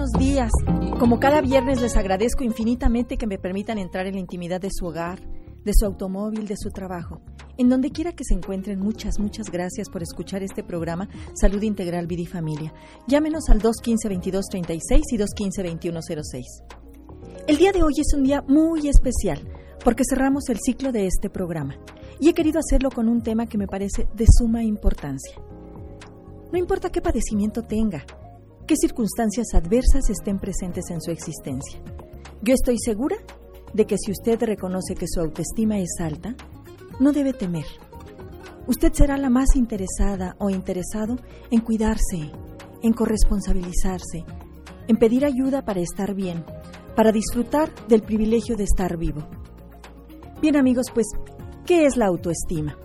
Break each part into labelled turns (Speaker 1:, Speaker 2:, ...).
Speaker 1: buenos días. Como cada viernes les agradezco infinitamente que me permitan entrar en la intimidad de su hogar, de su automóvil, de su trabajo. En donde quiera que se encuentren, muchas, muchas gracias por escuchar este programa Salud Integral Vida y Familia. Llámenos al 215-2236 y 215-2106. El día de hoy es un día muy especial porque cerramos el ciclo de este programa y he querido hacerlo con un tema que me parece de suma importancia. No importa qué padecimiento tenga, qué circunstancias adversas estén presentes en su existencia. Yo estoy segura de que si usted reconoce que su autoestima es alta, no debe temer. Usted será la más interesada o interesado en cuidarse, en corresponsabilizarse, en pedir ayuda para estar bien, para disfrutar del privilegio de estar vivo. Bien amigos, pues, ¿qué es la autoestima?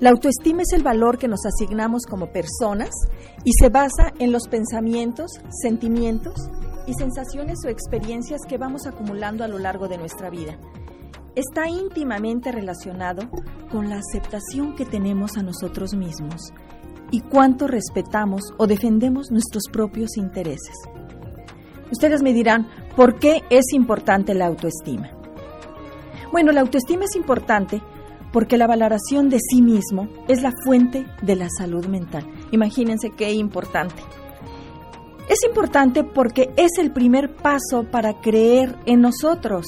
Speaker 1: La autoestima es el valor que nos asignamos como personas y se basa en los pensamientos, sentimientos y sensaciones o experiencias que vamos acumulando a lo largo de nuestra vida. Está íntimamente relacionado con la aceptación que tenemos a nosotros mismos y cuánto respetamos o defendemos nuestros propios intereses. Ustedes me dirán, ¿por qué es importante la autoestima? Bueno, la autoestima es importante porque la valoración de sí mismo es la fuente de la salud mental. Imagínense qué importante. Es importante porque es el primer paso para creer en nosotros.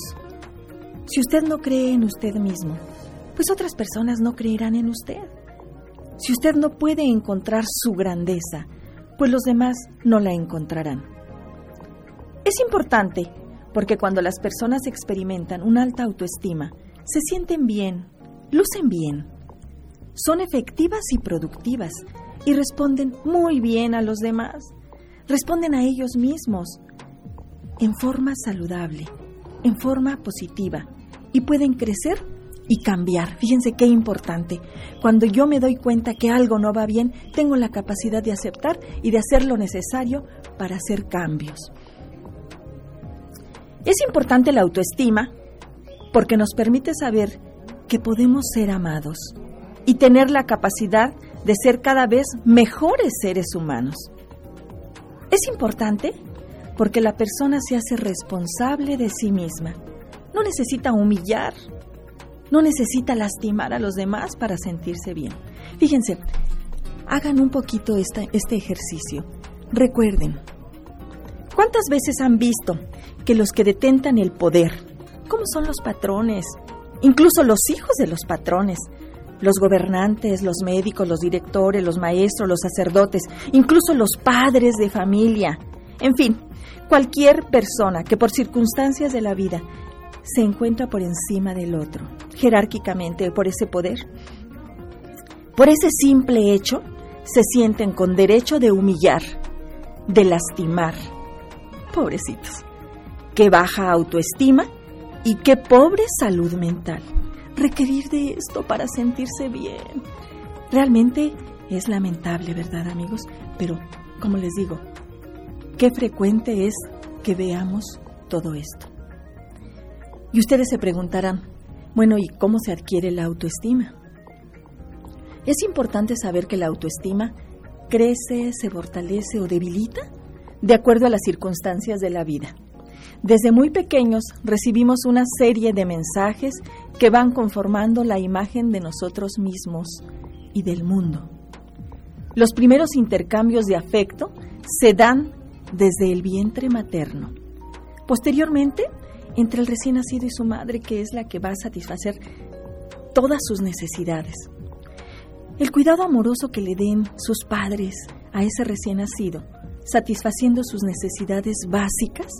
Speaker 1: Si usted no cree en usted mismo, pues otras personas no creerán en usted. Si usted no puede encontrar su grandeza, pues los demás no la encontrarán. Es importante porque cuando las personas experimentan una alta autoestima, se sienten bien, lucen bien, son efectivas y productivas y responden muy bien a los demás, responden a ellos mismos en forma saludable, en forma positiva y pueden crecer y cambiar. Fíjense qué importante. Cuando yo me doy cuenta que algo no va bien, tengo la capacidad de aceptar y de hacer lo necesario para hacer cambios. Es importante la autoestima porque nos permite saber que podemos ser amados y tener la capacidad de ser cada vez mejores seres humanos. Es importante porque la persona se hace responsable de sí misma. No necesita humillar, no necesita lastimar a los demás para sentirse bien. Fíjense, hagan un poquito este ejercicio. Recuerden, ¿cuántas veces han visto que los que detentan el poder, como son los patrones, incluso los hijos de los patrones, los gobernantes, los médicos, los directores, los maestros, los sacerdotes, incluso los padres de familia, en fin, cualquier persona que por circunstancias de la vida se encuentra por encima del otro, jerárquicamente por ese poder. Por ese simple hecho, se sienten con derecho de humillar, de lastimar. Pobrecitos. Qué baja autoestima y qué pobre salud mental. Requerir de esto para sentirse bien. Realmente es lamentable, ¿verdad amigos? Pero, como les digo, qué frecuente es que veamos todo esto. Y ustedes se preguntarán, bueno, ¿y cómo se adquiere la autoestima? Es importante saber que la autoestima crece, se fortalece o debilita de acuerdo a las circunstancias de la vida. Desde muy pequeños recibimos una serie de mensajes que van conformando la imagen de nosotros mismos y del mundo. Los primeros intercambios de afecto se dan desde el vientre materno. Posteriormente, entre el recién nacido y su madre, que es la que va a satisfacer todas sus necesidades. El cuidado amoroso que le den sus padres a ese recién nacido, satisfaciendo sus necesidades básicas,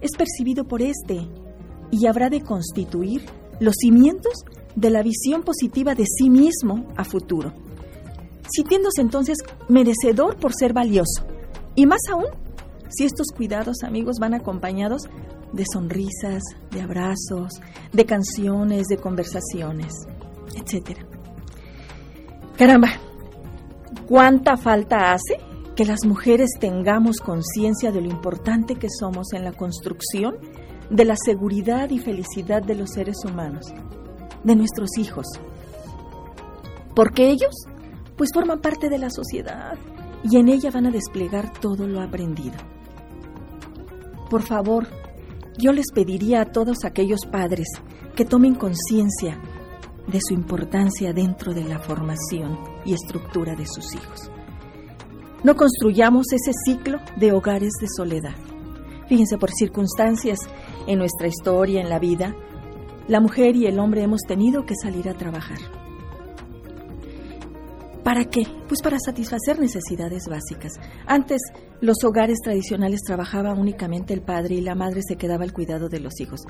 Speaker 1: es percibido por éste y habrá de constituir los cimientos de la visión positiva de sí mismo a futuro, sintiéndose entonces merecedor por ser valioso. Y más aún, si estos cuidados, amigos, van acompañados de sonrisas, de abrazos, de canciones, de conversaciones, etc. Caramba, ¿cuánta falta hace que las mujeres tengamos conciencia de lo importante que somos en la construcción de la seguridad y felicidad de los seres humanos, de nuestros hijos. Porque ellos, pues forman parte de la sociedad y en ella van a desplegar todo lo aprendido. Por favor, yo les pediría a todos aquellos padres que tomen conciencia de su importancia dentro de la formación y estructura de sus hijos. No construyamos ese ciclo de hogares de soledad. Fíjense, por circunstancias en nuestra historia, en la vida, la mujer y el hombre hemos tenido que salir a trabajar. ¿Para qué? Pues para satisfacer necesidades básicas. Antes los hogares tradicionales trabajaba únicamente el padre y la madre se quedaba al cuidado de los hijos.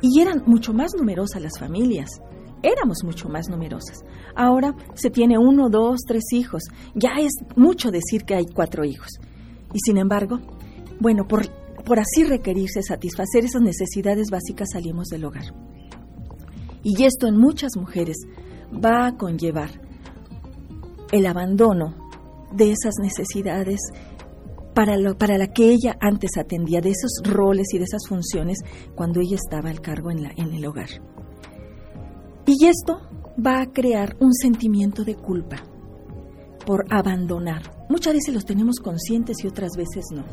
Speaker 1: Y eran mucho más numerosas las familias. Éramos mucho más numerosas. Ahora se tiene uno, dos, tres hijos. Ya es mucho decir que hay cuatro hijos. Y sin embargo, bueno, por, por así requerirse satisfacer esas necesidades básicas salimos del hogar. Y esto en muchas mujeres va a conllevar el abandono de esas necesidades para, lo, para la que ella antes atendía, de esos roles y de esas funciones cuando ella estaba al cargo en, la, en el hogar. Y esto va a crear un sentimiento de culpa por abandonar. Muchas veces los tenemos conscientes y otras veces no.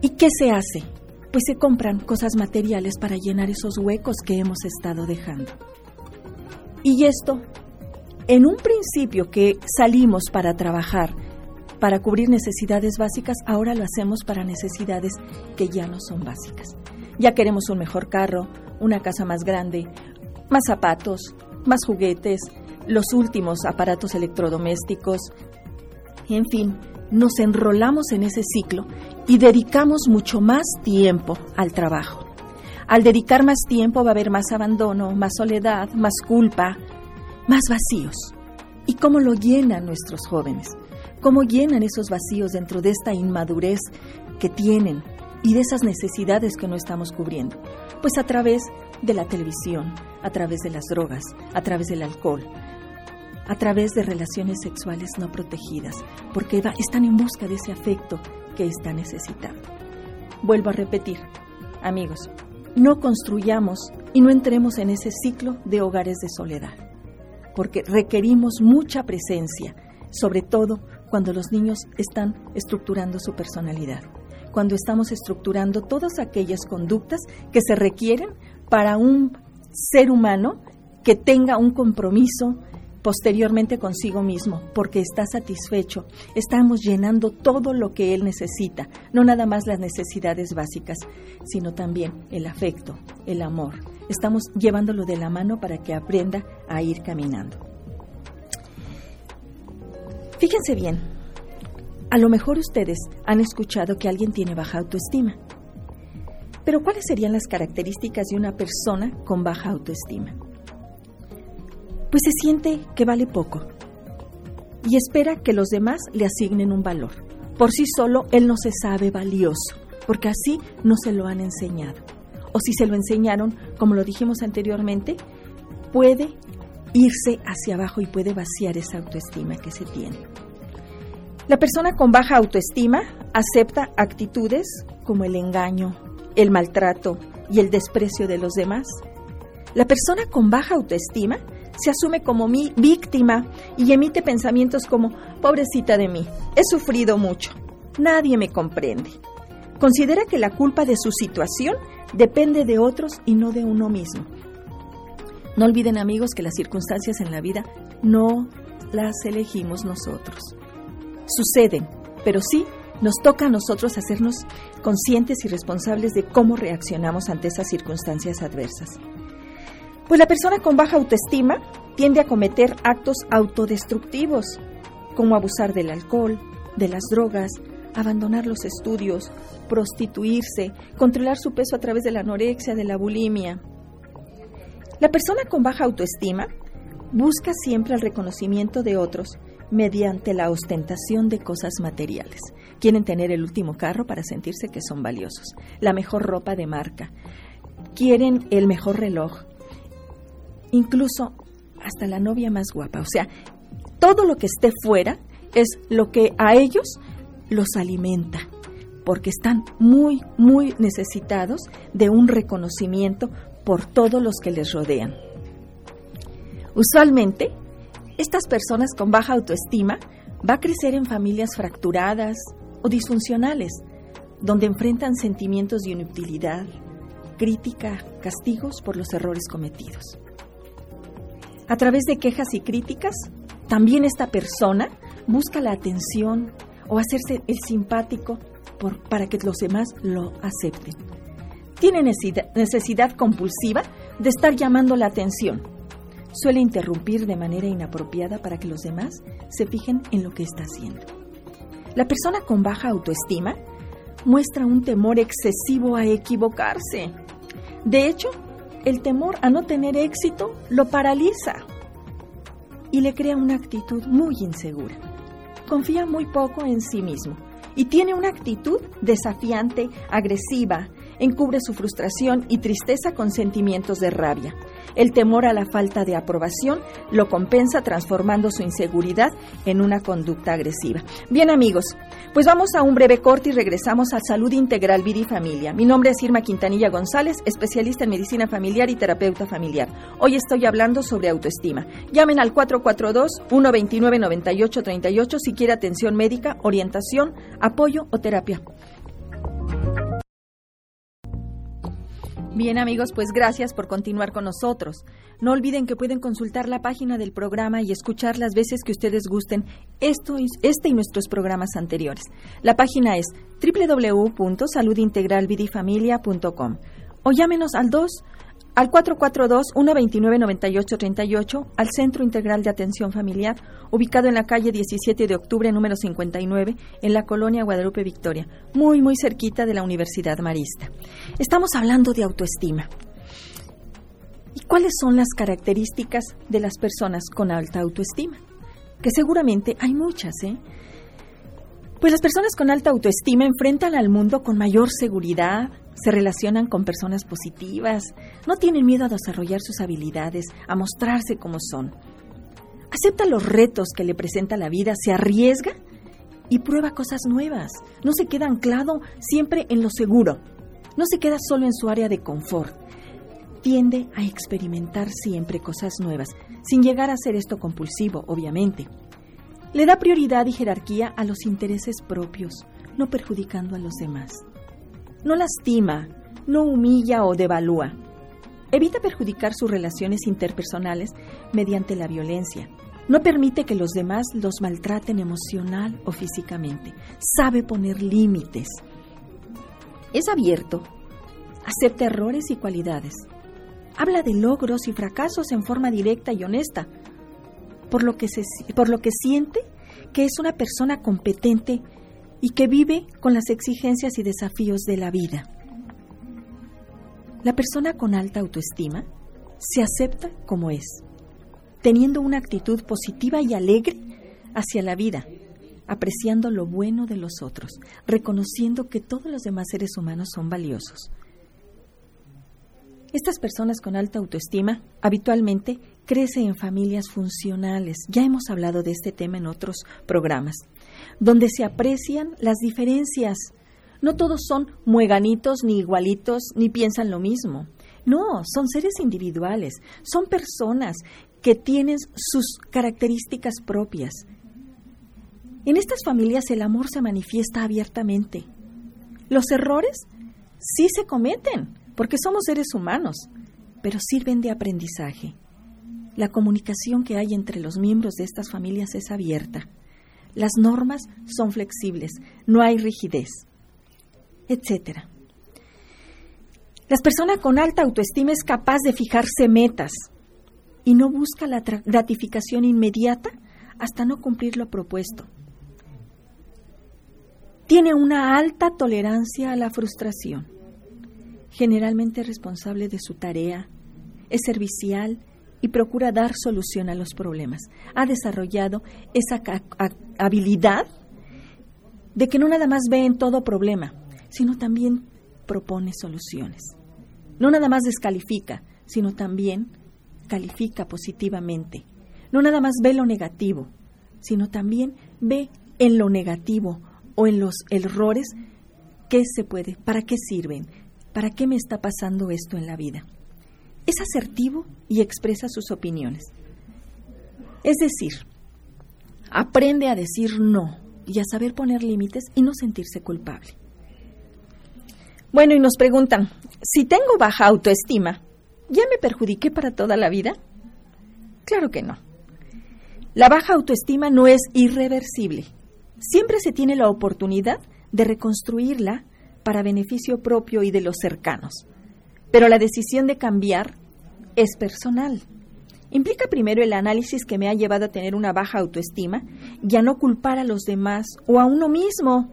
Speaker 1: ¿Y qué se hace? Pues se compran cosas materiales para llenar esos huecos que hemos estado dejando. Y esto en un principio que salimos para trabajar, para cubrir necesidades básicas, ahora lo hacemos para necesidades que ya no son básicas. Ya queremos un mejor carro, una casa más grande, más zapatos, más juguetes, los últimos aparatos electrodomésticos. En fin, nos enrolamos en ese ciclo y dedicamos mucho más tiempo al trabajo. Al dedicar más tiempo va a haber más abandono, más soledad, más culpa, más vacíos. ¿Y cómo lo llenan nuestros jóvenes? ¿Cómo llenan esos vacíos dentro de esta inmadurez que tienen y de esas necesidades que no estamos cubriendo? Pues a través de la televisión, a través de las drogas, a través del alcohol, a través de relaciones sexuales no protegidas, porque están en busca de ese afecto que están necesitando. Vuelvo a repetir, amigos, no construyamos y no entremos en ese ciclo de hogares de soledad porque requerimos mucha presencia, sobre todo cuando los niños están estructurando su personalidad, cuando estamos estructurando todas aquellas conductas que se requieren para un ser humano que tenga un compromiso posteriormente consigo mismo, porque está satisfecho. Estamos llenando todo lo que él necesita, no nada más las necesidades básicas, sino también el afecto, el amor, estamos llevándolo de la mano para que aprenda a ir caminando. Fíjense bien, a lo mejor ustedes han escuchado que alguien tiene baja autoestima. Pero ¿cuáles serían las características de una persona con baja autoestima? Pues se siente que vale poco y espera que los demás le asignen un valor. Por sí solo él no se sabe valioso, porque así no se lo han enseñado o si se lo enseñaron, como lo dijimos anteriormente, puede irse hacia abajo y puede vaciar esa autoestima que se tiene. La persona con baja autoestima acepta actitudes como el engaño, el maltrato y el desprecio de los demás. La persona con baja autoestima se asume como mi víctima y emite pensamientos como, pobrecita de mí, he sufrido mucho, nadie me comprende. Considera que la culpa de su situación depende de otros y no de uno mismo. No olviden amigos que las circunstancias en la vida no las elegimos nosotros. Suceden, pero sí nos toca a nosotros hacernos conscientes y responsables de cómo reaccionamos ante esas circunstancias adversas. Pues la persona con baja autoestima tiende a cometer actos autodestructivos, como abusar del alcohol, de las drogas, abandonar los estudios, prostituirse, controlar su peso a través de la anorexia, de la bulimia. La persona con baja autoestima busca siempre el reconocimiento de otros mediante la ostentación de cosas materiales. Quieren tener el último carro para sentirse que son valiosos, la mejor ropa de marca, quieren el mejor reloj, incluso hasta la novia más guapa. O sea, todo lo que esté fuera es lo que a ellos los alimenta, porque están muy, muy necesitados de un reconocimiento por todos los que les rodean. Usualmente, estas personas con baja autoestima va a crecer en familias fracturadas o disfuncionales, donde enfrentan sentimientos de inutilidad, crítica, castigos por los errores cometidos. A través de quejas y críticas, también esta persona busca la atención o hacerse el simpático para que los demás lo acepten. Tiene necesidad compulsiva de estar llamando la atención. Suele interrumpir de manera inapropiada para que los demás se fijen en lo que está haciendo. La persona con baja autoestima muestra un temor excesivo a equivocarse. De hecho, el temor a no tener éxito lo paraliza y le crea una actitud muy insegura. Confía muy poco en sí mismo y tiene una actitud desafiante, agresiva, encubre su frustración y tristeza con sentimientos de rabia. El temor a la falta de aprobación lo compensa transformando su inseguridad en una conducta agresiva. Bien amigos, pues vamos a un breve corte y regresamos a Salud Integral Vida y Familia. Mi nombre es Irma Quintanilla González, especialista en medicina familiar y terapeuta familiar. Hoy estoy hablando sobre autoestima. Llamen al 442-129-9838 si quiere atención médica, orientación, apoyo o terapia. Bien amigos, pues gracias por continuar con nosotros. No olviden que pueden consultar la página del programa y escuchar las veces que ustedes gusten esto, este y nuestros programas anteriores. La página es www.saludintegralvidifamilia.com o llámenos al 2 al 442-129-9838 al Centro Integral de Atención Familiar, ubicado en la calle 17 de octubre, número 59, en la colonia Guadalupe Victoria, muy, muy cerquita de la Universidad Marista. Estamos hablando de autoestima. ¿Y cuáles son las características de las personas con alta autoestima? Que seguramente hay muchas, ¿eh? Pues las personas con alta autoestima enfrentan al mundo con mayor seguridad, se relacionan con personas positivas, no tienen miedo a desarrollar sus habilidades, a mostrarse como son. Acepta los retos que le presenta la vida, se arriesga y prueba cosas nuevas. No se queda anclado siempre en lo seguro. No se queda solo en su área de confort. Tiende a experimentar siempre cosas nuevas, sin llegar a ser esto compulsivo, obviamente. Le da prioridad y jerarquía a los intereses propios, no perjudicando a los demás no lastima, no humilla o devalúa. Evita perjudicar sus relaciones interpersonales mediante la violencia. No permite que los demás los maltraten emocional o físicamente. Sabe poner límites. Es abierto. Acepta errores y cualidades. Habla de logros y fracasos en forma directa y honesta, por lo que, se, por lo que siente que es una persona competente y que vive con las exigencias y desafíos de la vida. La persona con alta autoestima se acepta como es, teniendo una actitud positiva y alegre hacia la vida, apreciando lo bueno de los otros, reconociendo que todos los demás seres humanos son valiosos. Estas personas con alta autoestima habitualmente crecen en familias funcionales. Ya hemos hablado de este tema en otros programas donde se aprecian las diferencias. No todos son mueganitos, ni igualitos, ni piensan lo mismo. No, son seres individuales, son personas que tienen sus características propias. En estas familias el amor se manifiesta abiertamente. Los errores sí se cometen, porque somos seres humanos, pero sirven de aprendizaje. La comunicación que hay entre los miembros de estas familias es abierta. Las normas son flexibles, no hay rigidez, etc. Las personas con alta autoestima es capaz de fijarse metas y no busca la gratificación inmediata hasta no cumplir lo propuesto. Tiene una alta tolerancia a la frustración, generalmente responsable de su tarea, es servicial y procura dar solución a los problemas. Ha desarrollado esa habilidad de que no nada más ve en todo problema, sino también propone soluciones. No nada más descalifica, sino también califica positivamente. No nada más ve lo negativo, sino también ve en lo negativo o en los errores qué se puede, para qué sirven, para qué me está pasando esto en la vida es asertivo y expresa sus opiniones. Es decir, aprende a decir no y a saber poner límites y no sentirse culpable. Bueno, y nos preguntan, si tengo baja autoestima, ¿ya me perjudiqué para toda la vida? Claro que no. La baja autoestima no es irreversible. Siempre se tiene la oportunidad de reconstruirla para beneficio propio y de los cercanos. Pero la decisión de cambiar es personal. Implica primero el análisis que me ha llevado a tener una baja autoestima y a no culpar a los demás o a uno mismo.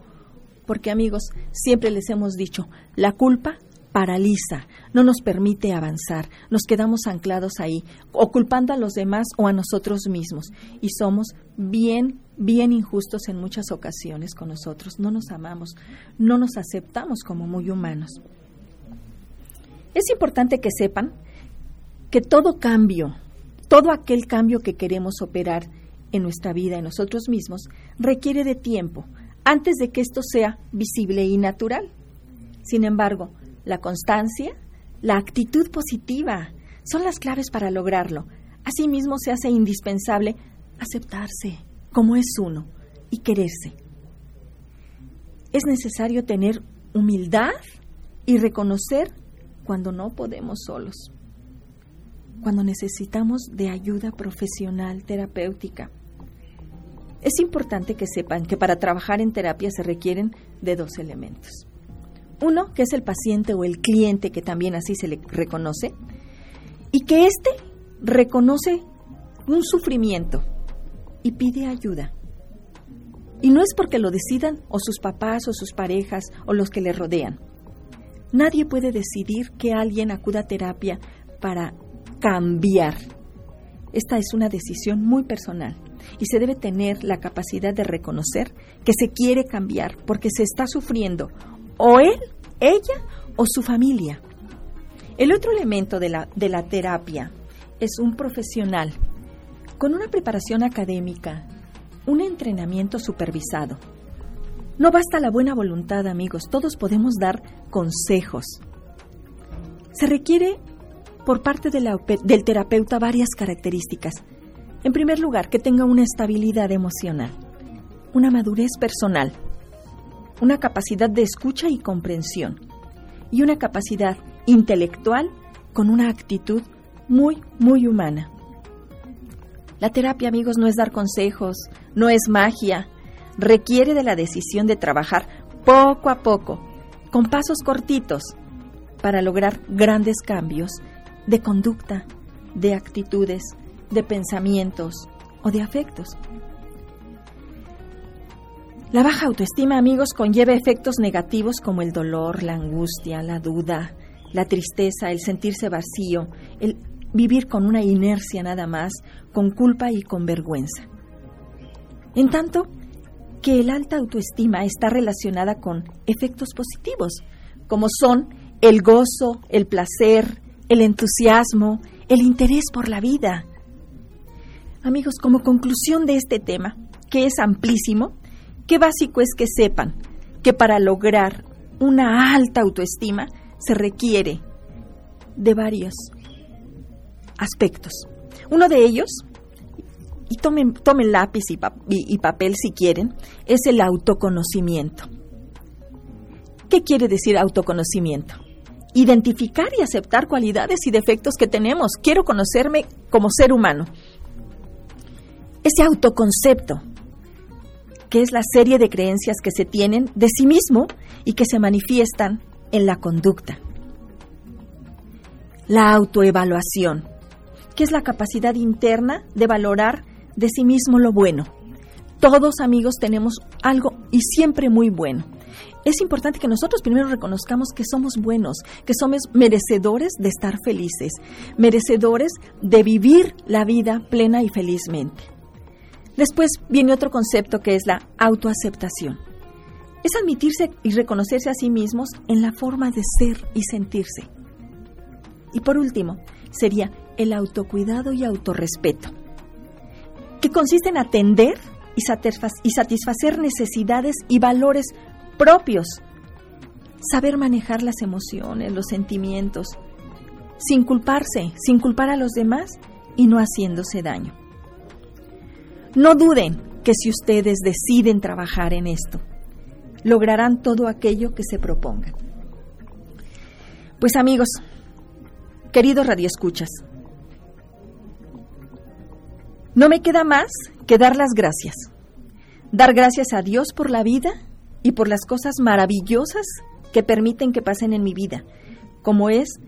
Speaker 1: Porque amigos, siempre les hemos dicho, la culpa paraliza, no nos permite avanzar, nos quedamos anclados ahí, o culpando a los demás o a nosotros mismos. Y somos bien, bien injustos en muchas ocasiones con nosotros. No nos amamos, no nos aceptamos como muy humanos. Es importante que sepan que todo cambio, todo aquel cambio que queremos operar en nuestra vida, en nosotros mismos, requiere de tiempo antes de que esto sea visible y natural. Sin embargo, la constancia, la actitud positiva son las claves para lograrlo. Asimismo, se hace indispensable aceptarse como es uno y quererse. Es necesario tener humildad y reconocer cuando no podemos solos, cuando necesitamos de ayuda profesional, terapéutica. Es importante que sepan que para trabajar en terapia se requieren de dos elementos. Uno, que es el paciente o el cliente, que también así se le reconoce, y que éste reconoce un sufrimiento y pide ayuda. Y no es porque lo decidan o sus papás o sus parejas o los que le rodean. Nadie puede decidir que alguien acuda a terapia para cambiar. Esta es una decisión muy personal y se debe tener la capacidad de reconocer que se quiere cambiar porque se está sufriendo o él, ella o su familia. El otro elemento de la, de la terapia es un profesional con una preparación académica, un entrenamiento supervisado. No basta la buena voluntad, amigos, todos podemos dar consejos. Se requiere por parte del terapeuta varias características. En primer lugar, que tenga una estabilidad emocional, una madurez personal, una capacidad de escucha y comprensión y una capacidad intelectual con una actitud muy, muy humana. La terapia, amigos, no es dar consejos, no es magia, requiere de la decisión de trabajar poco a poco, con pasos cortitos, para lograr grandes cambios de conducta, de actitudes, de pensamientos o de afectos. La baja autoestima, amigos, conlleva efectos negativos como el dolor, la angustia, la duda, la tristeza, el sentirse vacío, el vivir con una inercia nada más, con culpa y con vergüenza. En tanto que el alta autoestima está relacionada con efectos positivos, como son el gozo, el placer, el entusiasmo, el interés por la vida. Amigos, como conclusión de este tema, que es amplísimo, Qué básico es que sepan que para lograr una alta autoestima se requiere de varios aspectos. Uno de ellos, y tomen, tomen lápiz y, y papel si quieren, es el autoconocimiento. ¿Qué quiere decir autoconocimiento? Identificar y aceptar cualidades y defectos que tenemos. Quiero conocerme como ser humano. Ese autoconcepto que es la serie de creencias que se tienen de sí mismo y que se manifiestan en la conducta. La autoevaluación, que es la capacidad interna de valorar de sí mismo lo bueno. Todos amigos tenemos algo y siempre muy bueno. Es importante que nosotros primero reconozcamos que somos buenos, que somos merecedores de estar felices, merecedores de vivir la vida plena y felizmente. Después viene otro concepto que es la autoaceptación. Es admitirse y reconocerse a sí mismos en la forma de ser y sentirse. Y por último, sería el autocuidado y autorrespeto, consiste en atender y satisfacer necesidades y valores propios, saber manejar las emociones, los sentimientos, sin culparse, sin culpar a los demás y no haciéndose daño. No duden que si ustedes deciden trabajar en esto, lograrán todo aquello que se propongan. Pues amigos, queridos radioescuchas, no me queda más que dar las gracias. Dar gracias a Dios por la vida y por las cosas maravillosas que permiten que pasen en mi vida, como es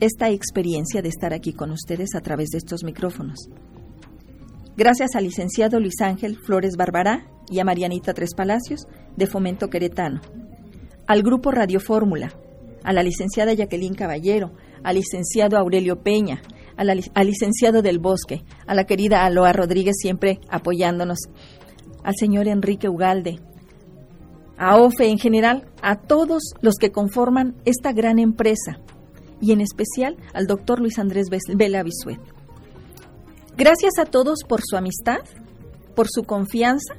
Speaker 1: esta experiencia de estar aquí con ustedes a través de estos micrófonos. Gracias al licenciado Luis Ángel Flores Barbará y a Marianita Tres Palacios de Fomento Queretano, al grupo Radio Fórmula, a la licenciada Jacqueline Caballero, al licenciado Aurelio Peña, al licenciado del Bosque, a la querida Aloa Rodríguez siempre apoyándonos, al señor Enrique Ugalde, a OFE en general, a todos los que conforman esta gran empresa y en especial al doctor Luis Andrés Vela Bisuet. Gracias a todos por su amistad, por su confianza,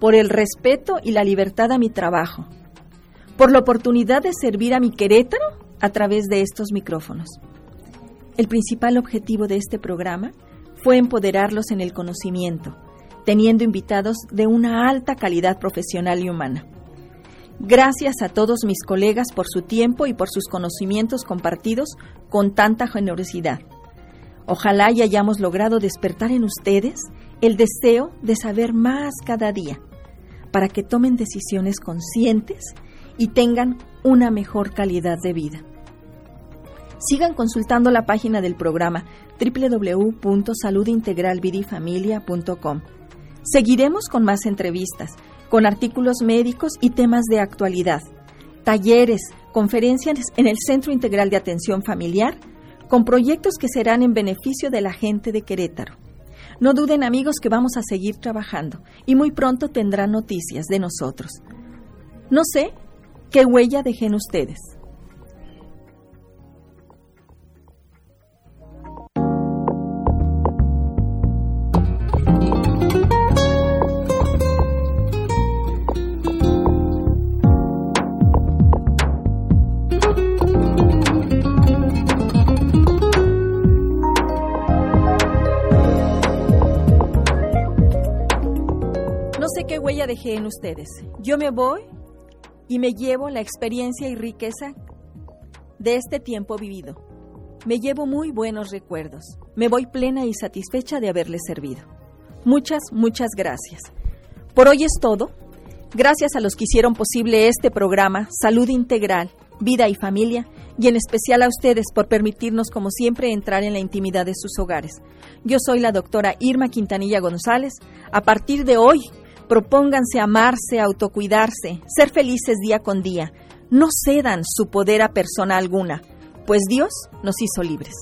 Speaker 1: por el respeto y la libertad a mi trabajo, por la oportunidad de servir a mi Querétaro a través de estos micrófonos. El principal objetivo de este programa fue empoderarlos en el conocimiento, teniendo invitados de una alta calidad profesional y humana. Gracias a todos mis colegas por su tiempo y por sus conocimientos compartidos con tanta generosidad. Ojalá y hayamos logrado despertar en ustedes el deseo de saber más cada día, para que tomen decisiones conscientes y tengan una mejor calidad de vida. Sigan consultando la página del programa www.saludintegralvidifamilia.com. Seguiremos con más entrevistas, con artículos médicos y temas de actualidad, talleres, conferencias en el Centro Integral de Atención Familiar, con proyectos que serán en beneficio de la gente de Querétaro. No duden amigos que vamos a seguir trabajando y muy pronto tendrán noticias de nosotros. No sé qué huella dejen ustedes. En ustedes. Yo me voy y me llevo la experiencia y riqueza de este tiempo vivido. Me llevo muy buenos recuerdos. Me voy plena y satisfecha de haberles servido. Muchas, muchas gracias. Por hoy es todo. Gracias a los que hicieron posible este programa, Salud Integral, Vida y Familia, y en especial a ustedes por permitirnos, como siempre, entrar en la intimidad de sus hogares. Yo soy la doctora Irma Quintanilla González. A partir de hoy, Propónganse amarse, autocuidarse, ser felices día con día. No cedan su poder a persona alguna, pues Dios nos hizo libres.